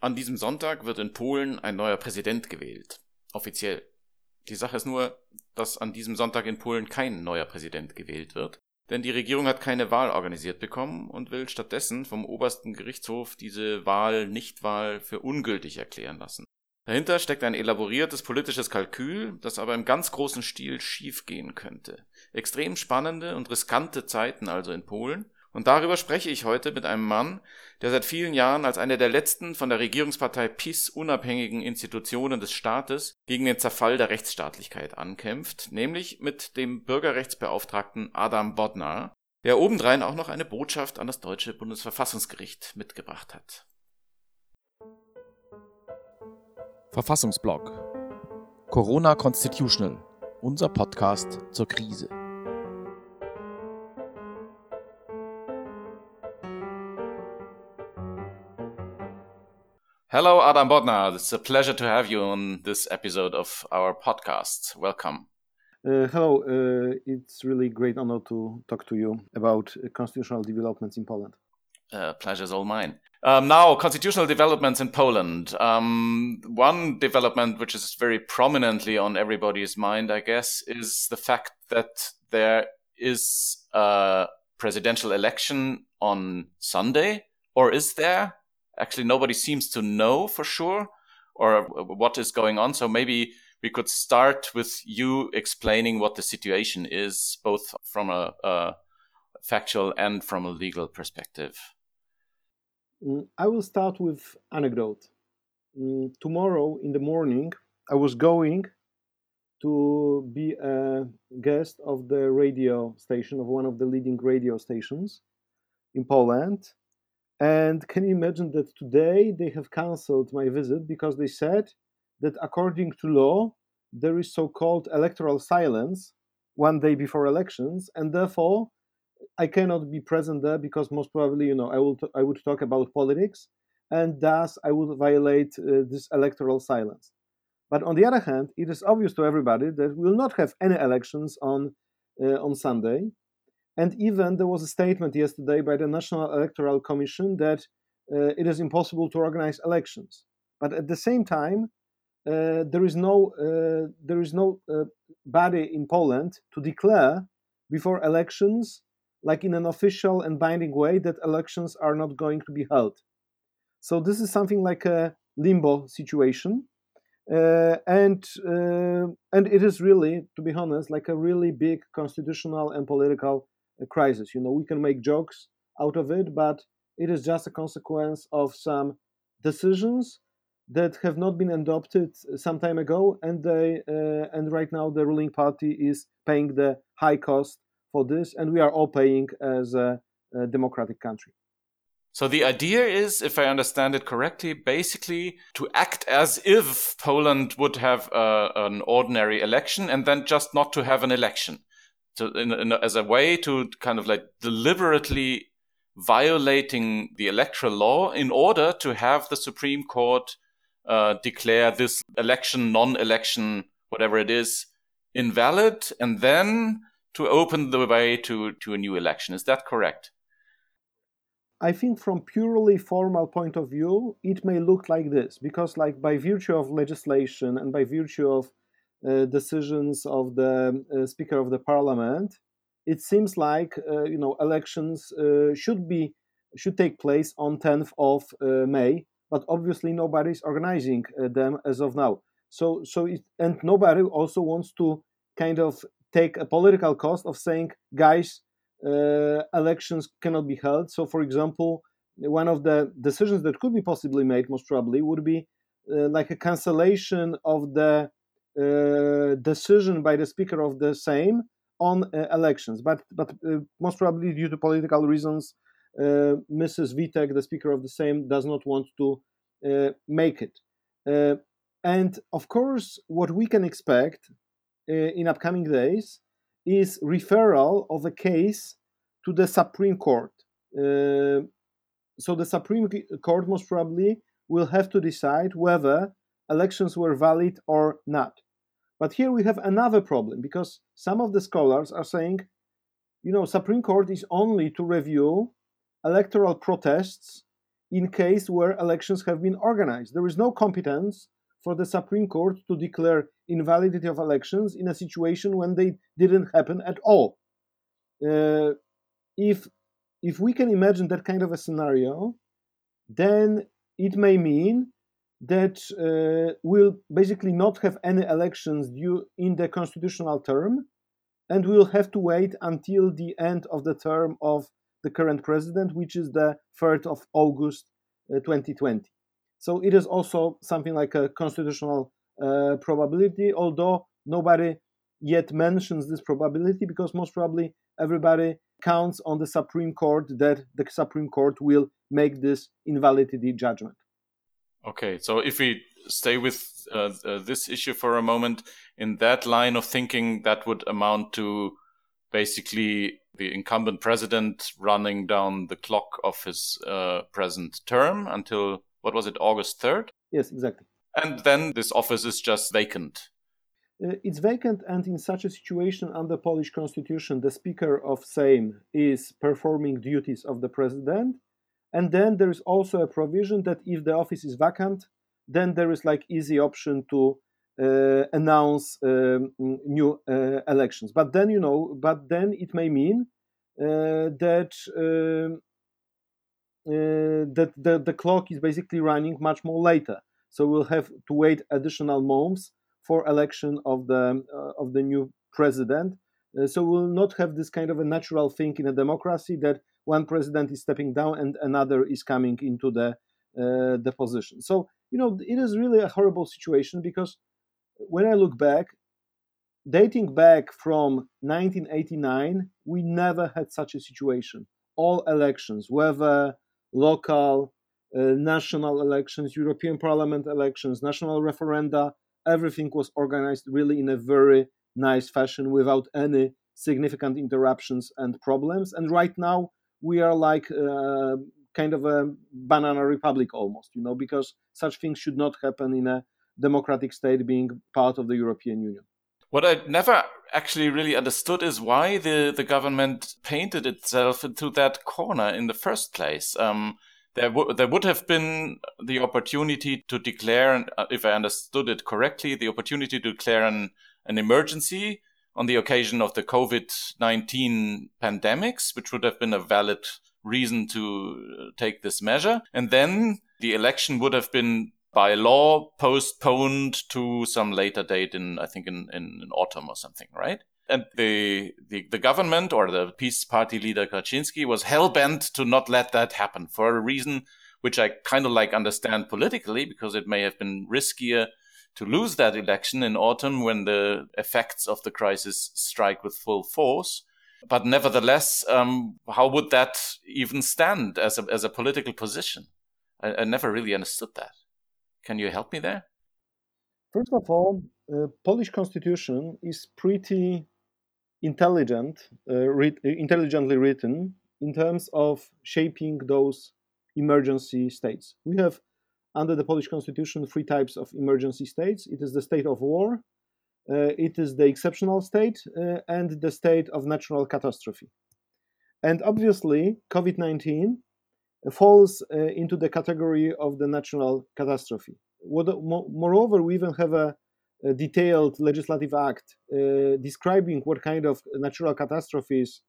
An diesem Sonntag wird in Polen ein neuer Präsident gewählt. Offiziell. Die Sache ist nur, dass an diesem Sonntag in Polen kein neuer Präsident gewählt wird, denn die Regierung hat keine Wahl organisiert bekommen und will stattdessen vom obersten Gerichtshof diese Wahl Nichtwahl für ungültig erklären lassen. Dahinter steckt ein elaboriertes politisches Kalkül, das aber im ganz großen Stil schiefgehen könnte. Extrem spannende und riskante Zeiten also in Polen, und darüber spreche ich heute mit einem Mann, der seit vielen Jahren als einer der letzten von der Regierungspartei PiS unabhängigen Institutionen des Staates gegen den Zerfall der Rechtsstaatlichkeit ankämpft, nämlich mit dem Bürgerrechtsbeauftragten Adam Bodnar, der obendrein auch noch eine Botschaft an das deutsche Bundesverfassungsgericht mitgebracht hat. Verfassungsblog Corona Constitutional, unser Podcast zur Krise. Hello, Adam Bodnar. It's a pleasure to have you on this episode of our podcast. Welcome. Uh, hello, uh, it's really great honor to talk to you about uh, constitutional developments in Poland. Uh, pleasure's all mine. Um, now, constitutional developments in Poland. Um, one development which is very prominently on everybody's mind, I guess, is the fact that there is a presidential election on Sunday, or is there? Actually nobody seems to know for sure or what is going on. So maybe we could start with you explaining what the situation is, both from a, a factual and from a legal perspective. Mm, I will start with anecdote. Mm, tomorrow in the morning, I was going to be a guest of the radio station of one of the leading radio stations in Poland and can you imagine that today they have cancelled my visit because they said that according to law, there is so called electoral silence one day before elections, and therefore I cannot be present there because most probably, you know, I will t- I would talk about politics, and thus I would violate uh, this electoral silence. But on the other hand, it is obvious to everybody that we will not have any elections on uh, on Sunday, and even there was a statement yesterday by the National Electoral Commission that uh, it is impossible to organize elections. But at the same time, uh, there is no uh, there is no uh, body in Poland to declare before elections, like in an official and binding way, that elections are not going to be held. So this is something like a limbo situation, uh, and uh, and it is really, to be honest, like a really big constitutional and political a crisis. You know, we can make jokes out of it, but it is just a consequence of some decisions that have not been adopted some time ago, and they uh, and right now the ruling party is paying the high cost for this, and we are all paying as a, a democratic country. So the idea is, if I understand it correctly, basically to act as if Poland would have uh, an ordinary election and then just not to have an election to in, in, as a way to kind of like deliberately violating the electoral law in order to have the Supreme Court uh, declare this election, non-election, whatever it is, invalid, and then to open the way to, to a new election. Is that correct? I think from purely formal point of view, it may look like this because, like by virtue of legislation and by virtue of decisions of the uh, Speaker of the Parliament, it seems like uh, you know elections should be should take place on 10th of May, but obviously nobody is organizing them as of now. So so it, and nobody also wants to kind of take a political cost of saying, guys, uh, elections cannot be held. So, for example, one of the decisions that could be possibly made, most probably, would be uh, like a cancellation of the uh, decision by the Speaker of the Sejm on uh, elections. But but uh, most probably due to political reasons, Mrs. Witek, the Speaker of the Sejm, does not want to make it. and of course, what we can expect in upcoming days is referral of a case to the Supreme Court. Uh, so the Supreme Court most probably will have to decide whether elections were valid or not. But here we have another problem because some of the scholars are saying, you know, Supreme Court is only to review electoral protests in case where elections have been organized. There is no competence for the Supreme Court to declare invalidity of elections in a situation when they didn't happen at all. Uh, if if we can imagine that kind of a scenario, then it may mean that uh, we'll basically not have any elections due in the constitutional term, and we'll have to wait until the end of the term of the current president, which is the 3rd of August uh, 2020. So it is also something like a constitutional uh, probability, although nobody yet mentions this probability because most probably everybody counts on the Supreme Court that the Supreme Court will make this invalidity judgment. Okay, so if we stay with uh, uh, this issue for a moment, in that line of thinking, that would amount to basically the incumbent president running down the clock of his uh, present term until what was it, August 3rd? Yes, exactly. And then this office is just vacant. Uh, it's vacant, and in such a situation, under Polish constitution, the Speaker of Sejm is performing duties of the president. And then there is also a provision that if the office is vacant, then there is like easy option to uh, announce um, new uh, elections. But then you know, but then it may mean uh, that um, that the, the clock is basically running much more later. So we'll have to wait additional months for election of the of the new president. so we'll not have this kind of a natural thing in a democracy that one president is stepping down and another is coming into the uh, the position. So you know it is really a horrible situation because when I look back, dating back from 1989, we never had such a situation. All elections, whether local, uh, national elections, European Parliament elections, national referenda, everything was organized really in a very nice fashion without any significant interruptions and problems. And right now, we are like uh, kind of a banana republic almost, you know, because such things should not happen in a democratic state being part of the European Union. What I never actually really understood is why the, the government painted itself into that corner in the first place. Um, there, w- there would have been the opportunity to declare, uh, if I understood it correctly, the opportunity to declare an, an emergency on the occasion of the COVID 19 pandemics, which would have been a valid reason to uh, take this measure. And then the election would have been by law postponed to some later date in, I think, in, in, in autumn or something, right? And the, the, the government or the PiS Party leader Kaczynski was hell bent to not let that happen for a reason which I kind of like understand politically because it may have been riskier to lose that election in autumn when the effects of the crisis strike with full force. But nevertheless, um, how would that even stand as a, as a political position? I, I never really understood that. Can you help me there? First of all, uh, Polish constitution is pretty intelligent, uh, re- intelligently written in terms of shaping those emergency states. We have under the Polish constitution three types of emergency states. It is the state of war, uh, it is the exceptional state, uh, and the state of natural catastrophe. And obviously, COVID 19 falls uh, into the category of the natural catastrophe. Moreover, we even have a, a detailed legislative act uh, describing what kind of natural catastrophes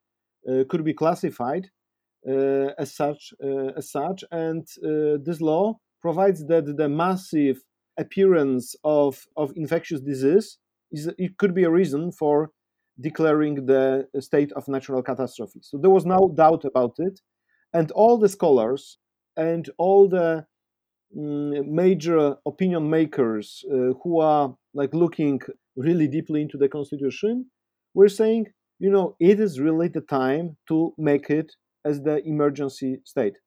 uh, could be classified uh, as such. Uh, as such, and uh, this law provides that the massive appearance of, of infectious disease is it could be a reason for declaring the state of natural catastrophe. So there was no doubt about it and all the scholars and all the um, major opinion makers uh, who are like looking really deeply into the constitution were saying you know it is really the time to make it as the emergency state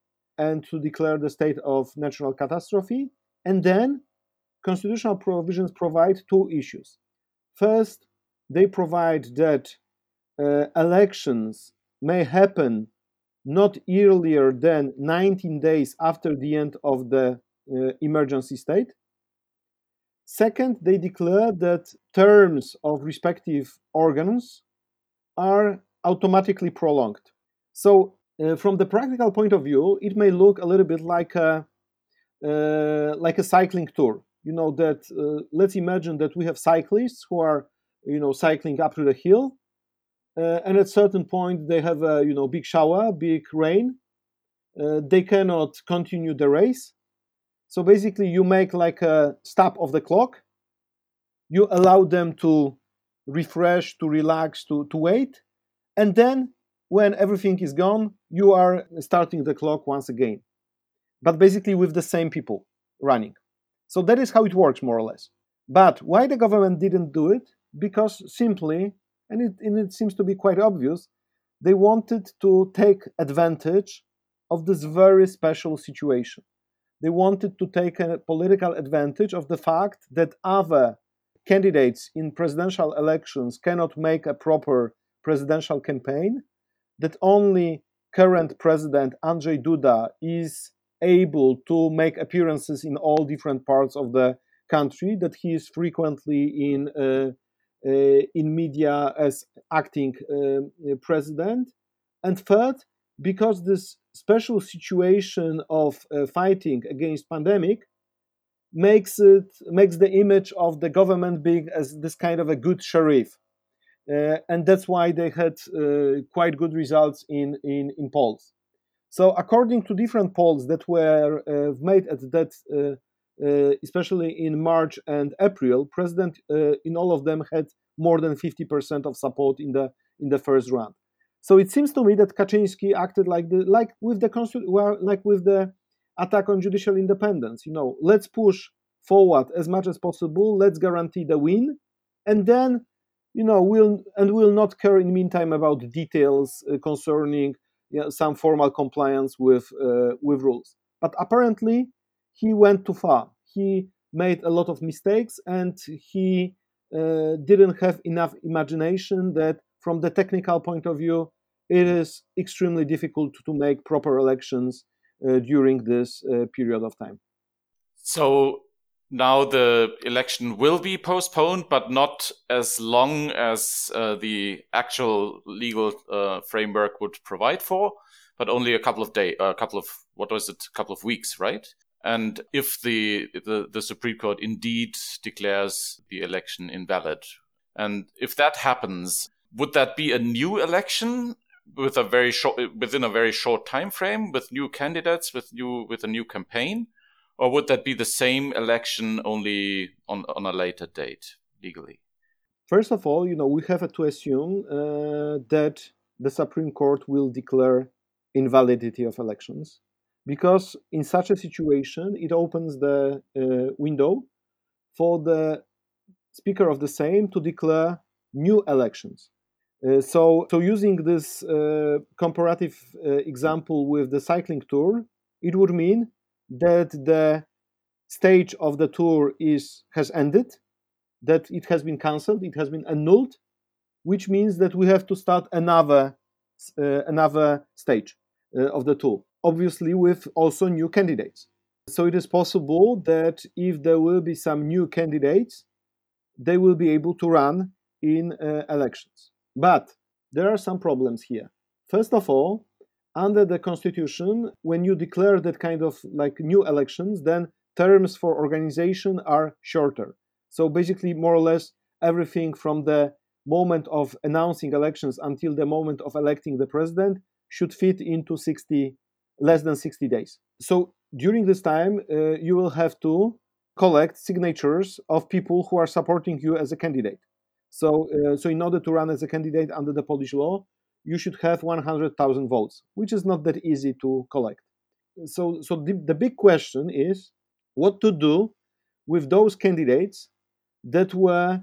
and to declare the state of natural catastrophe and then constitutional provisions provide two issues first they provide that uh, elections may happen not earlier than 19 days after the end of the uh, emergency state. Second, they declare that terms of respective organs are automatically prolonged. So, uh, from the practical point of view, it may look a little bit like a uh, like a cycling tour. You know that uh, let's imagine that we have cyclists who are you know cycling up to the hill, uh, and at certain point they have a you know big shower, big rain. Uh, they cannot continue the race, so basically you make like a stop of the clock. You allow them to refresh, to relax, to to wait, and then when everything is gone, you are starting the clock once again, but basically with the same people running. So that is how it works, more or less. But why the government didn't do it? Because simply, and it, and it seems to be quite obvious, they wanted to take advantage of this very special situation. They wanted to take a political advantage of the fact that other candidates in presidential elections cannot make a proper presidential campaign that only current president Andrzej Duda is able to make appearances in all different parts of the country, that he is frequently in uh, uh, in media as acting uh, president, and third, because this special situation of uh, fighting against pandemic makes it makes the image of the government being as this kind of a good sheriff and that's why they had uh, quite good results in, in, in polls. So, according to different polls that were uh, made at that, uh, uh, especially in March and April, President uh, in all of them had more than 50% of support in the in the first round. So it seems to me that Kaczynski acted like the like with the like with the attack on judicial independence. You know, let's push forward as much as possible. Let's guarantee the win, and then you know, will and will not care in the meantime about details uh, concerning you know, some formal compliance with uh, with rules. But apparently, he went too far. He made a lot of mistakes, and he uh, didn't have enough imagination that, from the technical point of view, it is extremely difficult to make proper elections uh, during this uh, period of time. So now the election will be postponed, but not as long as uh, the actual legal uh, framework would provide for, but only a couple of days, a couple of what was it, a couple of weeks, right? And if the, the the Supreme Court indeed declares the election invalid, and if that happens, would that be a new election with a very short within a very short time frame with new candidates with new with a new campaign? Or would that be the Sejm election only on, on a later date legally? First of all, you know, we have to assume uh, that the Supreme Court will declare invalidity of elections because in such a situation it opens the uh, window for the speaker of the same to declare new elections uh, so so using this uh, comparative uh, example with the cycling tour it would mean that the stage of the tour is has ended, that it has been cancelled, it has been annulled, which means that we have to start another uh, another stage uh, of the tour, obviously with also new candidates. So it is possible that if there will be some new candidates, they will be able to run in uh, elections. But there are some problems here. First of all, under the constitution when you declare that kind of like new elections then terms for organization are shorter. So basically more or less everything from the moment of announcing elections until the moment of electing the president should fit into 60 less than 60 days. So during this time uh, you will have to collect signatures of people who are supporting you as a candidate. So uh, so in order to run as a candidate under the polish law you should have 100,000 votes, which is not that easy to collect. So, so the, the big question is what to do with those candidates that were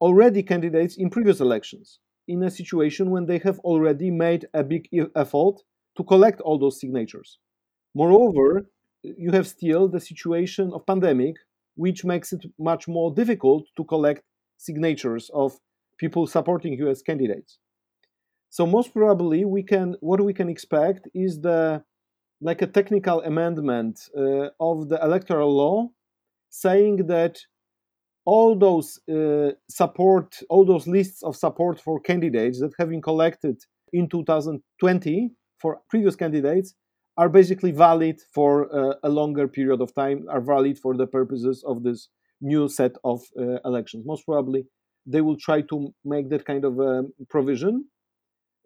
already candidates in previous elections in a situation when they have already made a big effort to collect all those signatures. Moreover, you have still the situation of pandemic, which makes it much more difficult to collect signatures of people supporting you as candidates. So most probably we can what we can expect is the like a technical amendment uh, of the electoral law saying that all those uh, support all those lists of support for candidates that have been collected in 2020 for previous candidates are basically valid for uh, a longer period of time, are valid for the purposes of this new set of uh, elections. Most probably, they will try to make that kind of um, provision,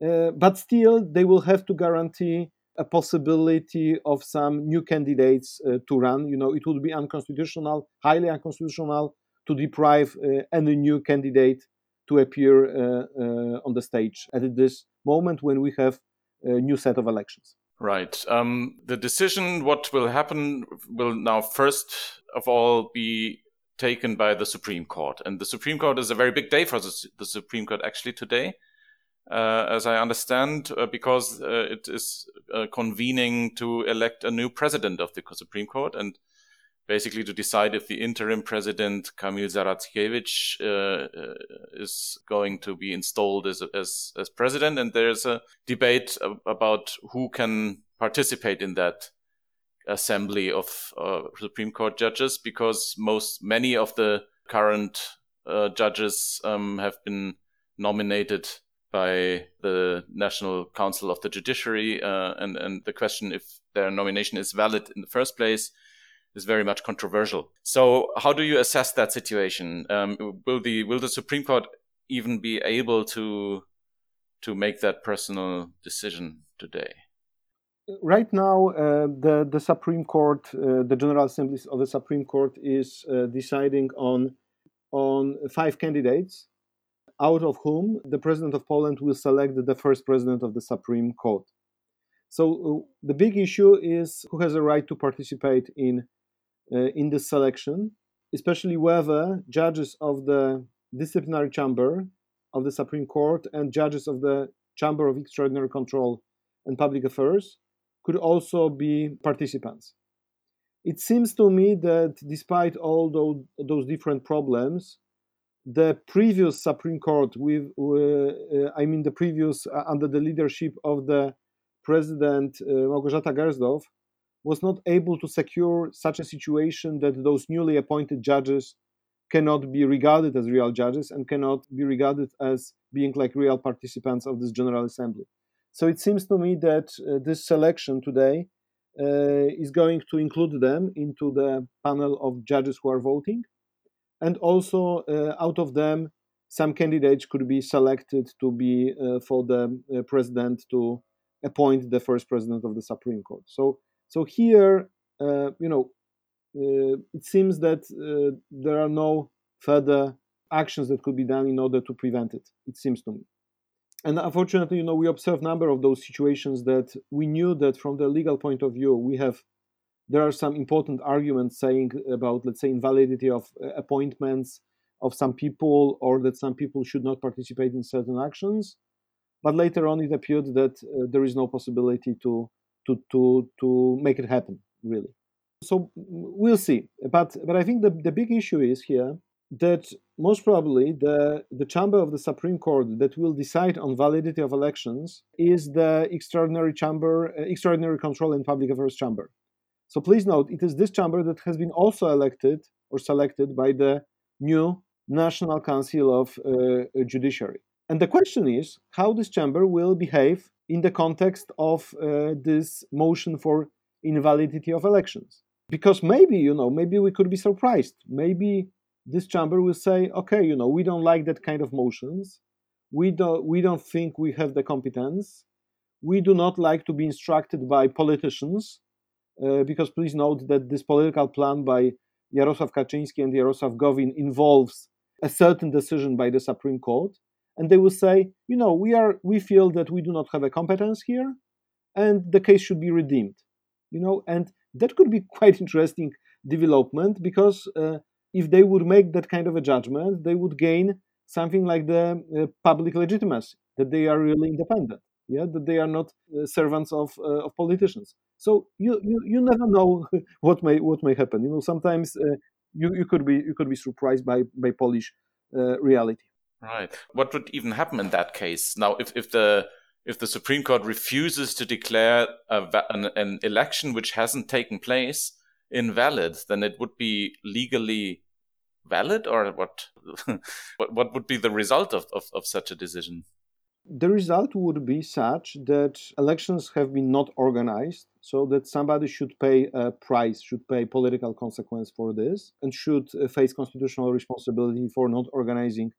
uh, but still, they will have to guarantee a possibility of some new candidates uh, to run. You know, it would be unconstitutional, highly unconstitutional, to deprive uh, any new candidate to appear uh, uh, on the stage at this moment when we have a new set of elections. Right. Um, the decision, what will happen, will now first of all be taken by the Supreme Court. And the Supreme Court is a very big day for the, the Supreme Court actually today, as I understand, uh, because uh, it is uh, convening to elect a new president of the Supreme Court. And basically to decide if the interim president Kamil Zaradkiewicz uh, uh, is going to be installed as, as as president, and there's a debate about who can participate in that assembly of uh, Supreme Court judges because most many of the current uh, judges um, have been nominated by the National Council of the Judiciary, uh, and and the question if their nomination is valid in the first place is very much controversial. So, how do you assess that situation? Um, will the will the Supreme Court even be able to to make that personal decision today? Right now, uh, the the Supreme Court, uh, the General Assembly of the Supreme Court, is uh, deciding on on five candidates, out of whom the President of Poland will select the first President of the Supreme Court. So uh, the big issue is who has a right to participate in uh, in this selection, especially whether judges of the disciplinary chamber of the Supreme Court and judges of the Chamber of Extraordinary Control and Public Affairs could also be participants. It seems to me that despite all those, those different problems, the previous Supreme Court, with uh, I mean the previous uh, under the leadership of the President uh, Małgorzata Gersdorf, was not able to secure such a situation that those newly appointed judges cannot be regarded as real judges and cannot be regarded as being like real participants of this General Assembly. So it seems to me that uh, this selection today uh, is going to include them into the panel of judges who are voting. And also, uh, out of them, some candidates could be selected to be uh, for the uh, president to appoint the first president of the Supreme Court. So so here, you know, it seems that there are no further actions that could be done in order to prevent it. It seems to me. And unfortunately, you know, we observe a number of those situations that we knew that from the legal point of view, we have there are some important arguments saying about, let's say, invalidity of uh, appointments of some people, or that some people should not participate in certain actions. But later on, it appeared that uh, there is no possibility to to to to make it happen really. So we'll see. But but i think the, the big issue is here that most probably the the chamber of the supreme court that will decide on validity of elections is the extraordinary chamber uh, extraordinary control and public affairs chamber so please note it is this chamber that has been also elected or selected by the new national council of uh, judiciary and the question is how this chamber will behave in the context of uh, this motion for invalidity of elections. Because maybe, you know, maybe we could be surprised. Maybe this chamber will say, okay, you know, we don't like that kind of motions. We don't, we don't think we have the competence. We do not like to be instructed by politicians, uh, because please note that this political plan by Jarosław Kaczyński and Jarosław Gowin involves a certain decision by the Supreme Court and they will say, you know, we are we feel that we do not have a competence here, and the case should be redeemed. You know, and that could be quite interesting development because uh, if they would make that kind of a judgment, they would gain something like the uh, public legitimacy that they are really independent. Yeah, that they are not uh, servants of uh, of politicians. So you, you you never know what may what may happen. You know, sometimes uh, you you could be you could be surprised by by Polish reality. Right. What would even happen in that case? Now, if, if the if the Supreme Court refuses to declare a, an, an election which hasn't taken place invalid, then it would be legally valid, or what? what what would be the result of, of, of such a decision? The result would be such that elections have been not organized, so that somebody should pay a price, should pay political consequence for this, and should uh, face constitutional responsibility for not organizing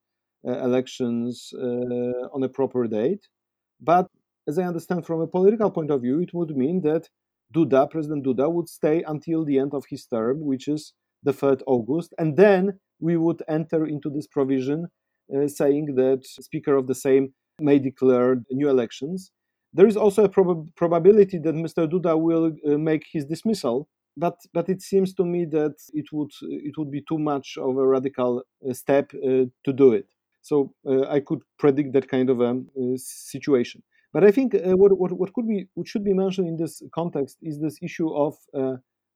uh, elections uh, on a proper date. But as I understand from a political point of view, it would mean that Duda, President Duda, would stay until the end of his term, which is the 3rd August, and then we would enter into this provision uh, saying that Speaker of the Sejm may declare new elections. There is also a prob- probability that Mr. Duda will uh, make his dismissal, but but it seems to me that it would it would be too much of a radical uh, step uh, to do it. So uh, I could predict that kind of a uh, situation. But I think what, what what could be what should be mentioned in this context is this issue of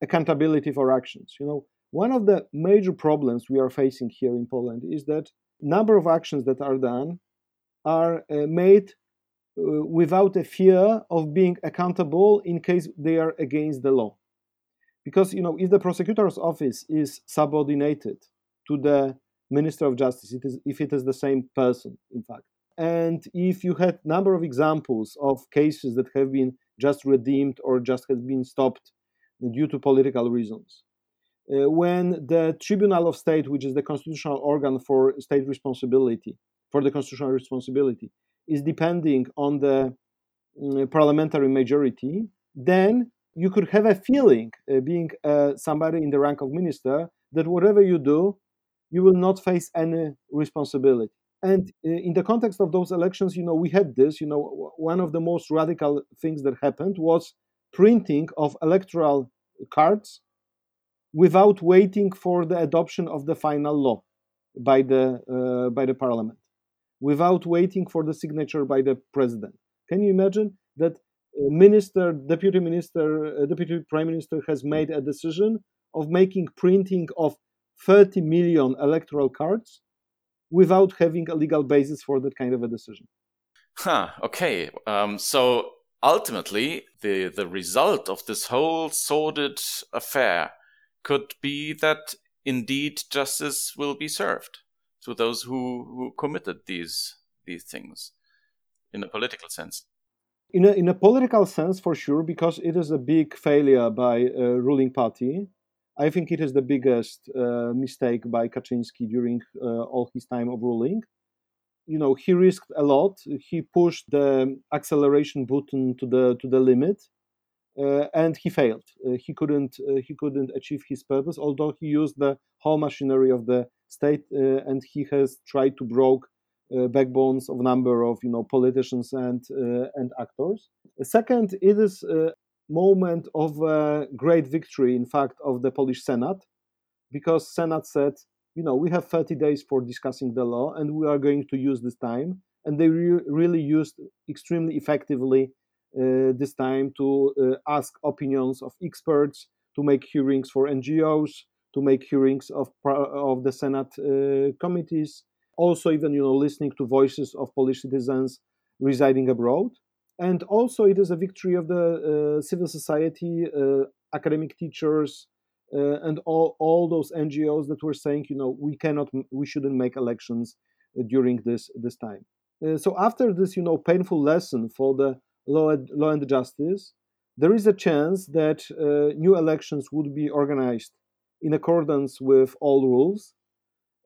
accountability for actions. You know, one of the major problems we are facing here in Poland is that number of actions that are done are uh, made uh, without a fear of being accountable in case they are against the law. Because you know, if the prosecutor's office is subordinated to the Minister of Justice, it is, if it is the same person, in fact, and if you had a number of examples of cases that have been just redeemed or just have been stopped due to political reasons, uh, when the Tribunal of State, which is the constitutional organ for state responsibility, for the constitutional responsibility is depending on the um, parliamentary majority, then you could have a feeling, uh, being uh, somebody in the rank of minister, that whatever you do, you will not face any responsibility. And uh, in the context of those elections, you know, we had this. You know, one of the most radical things that happened was printing of electoral cards without waiting for the adoption of the final law by the uh, by the parliament without waiting for the signature by the president. Can you imagine that minister, deputy minister, uh, deputy prime minister has made a decision of making printing of 30 million electoral cards without having a legal basis for that kind of a decision. Huh, okay. Um, so ultimately, the, the result of this whole sordid affair could be that indeed justice will be served to those who, who committed these these things in a political sense. In a, in a political sense, for sure, because it is a big failure by a ruling party. I think it is the biggest uh, mistake by Kaczynski during uh, all his time of ruling. You know, he risked a lot. He pushed the acceleration button to the to the limit, uh, and he failed. Uh, he couldn't uh, he couldn't achieve his purpose, although he used the whole machinery of the state, uh, and he has tried to broke uh, backbones of a number of you know politicians and uh, and actors. Second, it is a moment of a great victory, in fact, of the Polish Senate, because Senate said, you know, we have 30 days for discussing the law, and we are going to use this time, and they re- really used extremely effectively uh, this time to uh, ask opinions of experts, to make hearings for NGOs, to make hearings of of the Senate uh, committees. Also, even you know, listening to voices of Polish citizens residing abroad, and also it is a victory of the uh, civil society, uh, academic teachers, uh, and all all those NGOs that were saying, you know, we cannot, we shouldn't make elections uh, during this this time. Uh, so after this, you know, painful lesson for the law and, law and justice, there is a chance that new elections would be organized in accordance with all rules.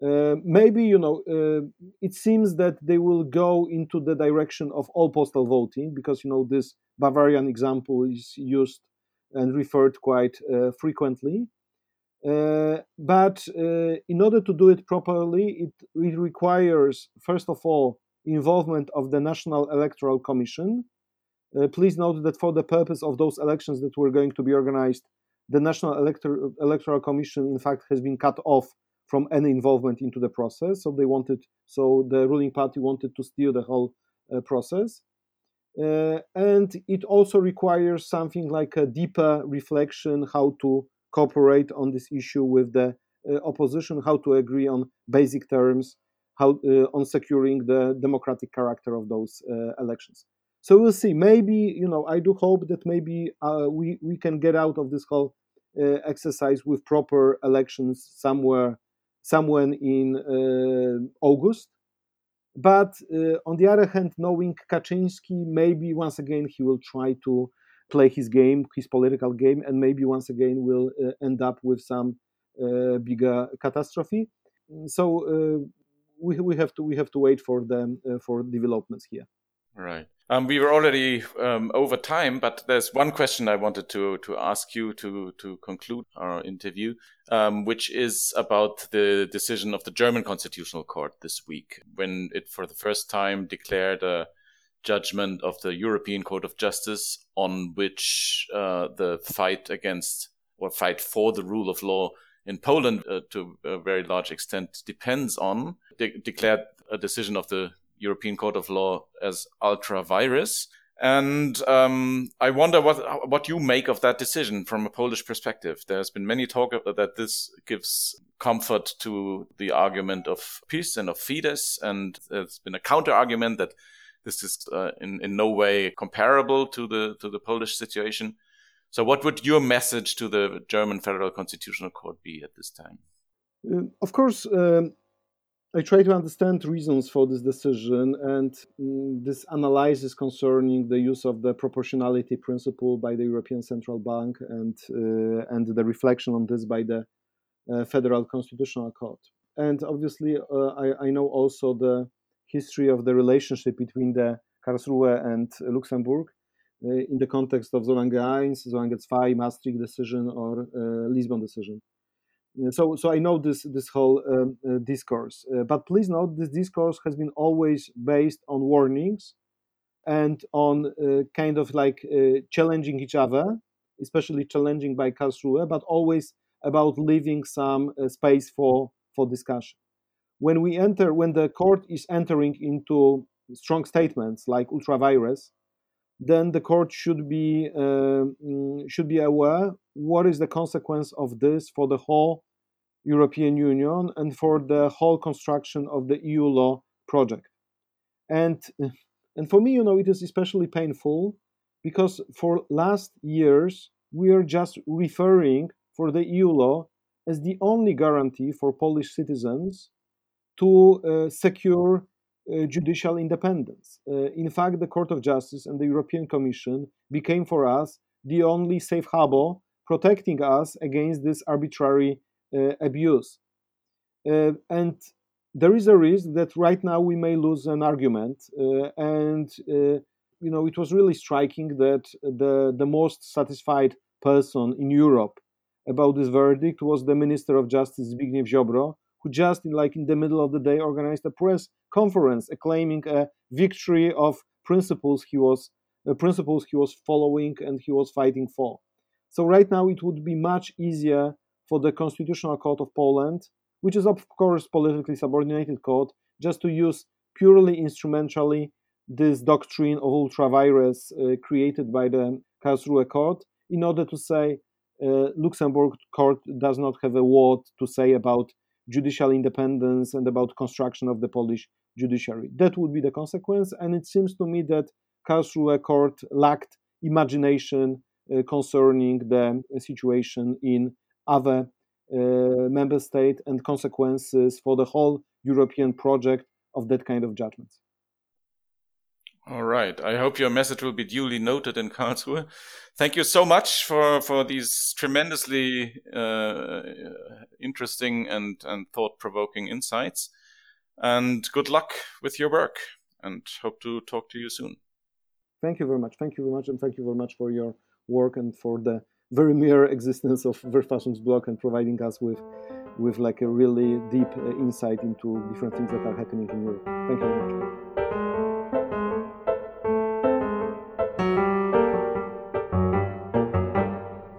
Uh, maybe you know uh, it seems that they will go into the direction of all postal voting because you know this Bavarian example is used and referred quite uh, frequently. Uh, but uh, in order to do it properly, it, it requires first of all involvement of the National Electoral Commission. Uh, please note that for the purpose of those elections that were going to be organized the National Elector- Electoral Commission, in fact, has been cut off from any involvement into the process. So they wanted, so the ruling party wanted to steer the whole uh, process. Uh, and it also requires something like a deeper reflection how to cooperate on this issue with the uh, opposition, how to agree on basic terms, how uh, on securing the democratic character of those uh, elections. So we'll see. Maybe you know, I do hope that maybe uh, we we can get out of this whole uh, exercise with proper elections somewhere somewhere in uh, August. But uh, on the other hand, knowing Kaczynski, maybe once again he will try to play his game, his political game, and maybe once again will uh, end up with some uh, bigger catastrophe. So we, we have to we have to wait for them for developments here. Right. Um, we were already um, over time, but there's one question I wanted to to ask you to to conclude our interview, um, which is about the decision of the German Constitutional Court this week, when it for the first time declared a judgment of the European Court of Justice on which uh, the fight against or fight for the rule of law in Poland, uh, to a very large extent, depends on. De- declared a decision of the European Court of Law as ultra vires. And um, I wonder what what you make of that decision from a Polish perspective. There's been many talk that this gives comfort to the argument of PiS and of Fidesz, and there's been a counter argument that this is uh, in in no way comparable to the to the Polish situation. So, what would your message to the German Federal Constitutional Court be at this time? Uh, of course, um, I try to understand reasons for this decision and mm, this analysis concerning the use of the proportionality principle by the European Central Bank and uh, and the reflection on this by the uh, Federal Constitutional Court. And obviously, uh, I, I, know also the history of the relationship between the Karlsruhe and Luxembourg uh, in the context of Solange I, Solange II, Maastricht decision, or uh, Lisbon decision so so i know this this whole um, uh, discourse uh, but please note this discourse has been always based on warnings and on uh, kind of like uh, challenging each other especially challenging by Karlsruhe but always about leaving some uh, space for for discussion. When we enter when the court is entering into strong statements like ultra vires, then the court should be uh, mm, should be aware what is the consequence of this for the whole European Union and for the whole construction of the EU law project. And and for me, you know, it is especially painful because for last years we are just referring for the EU law as the only guarantee for Polish citizens to uh, secure uh, judicial independence. Uh, in fact, the Court of Justice and the European Commission became for us the only safe harbor protecting us against this arbitrary uh, abuse. Uh, and there is a risk that right now we may lose an argument. Uh, and, you know, it was really striking that the, the most satisfied person in Europe about this verdict was the Minister of Justice Zbigniew Ziobro, who just in, like in the middle of the day organized a press conference acclaiming a victory of principles he was principles he was following and he was fighting for. So right now it would be much easier for the Constitutional Court of Poland, which is of course politically subordinated court, just to use purely instrumentally this doctrine of ultra vires uh, created by the Karlsruhe court in order to say uh, Luxembourg court does not have a word to say about judicial independence and about construction of the Polish judiciary. That would be the consequence, and it seems to me that Karlsruhe court lacked imagination concerning the situation in other uh, member state and consequences for the whole European project of that kind of judgments. All right. I hope your message will be duly noted in Karlsruhe. Thank you so much for, for these tremendously uh, interesting and, and thought provoking insights. And good luck with your work and hope to talk to you soon. Thank you very much. Thank you very much. And thank you very much for your work and for the very mere existence of Verfassungsblog and providing us with with like a really deep uh, insight into different things that are happening in Europe. Thank you very much.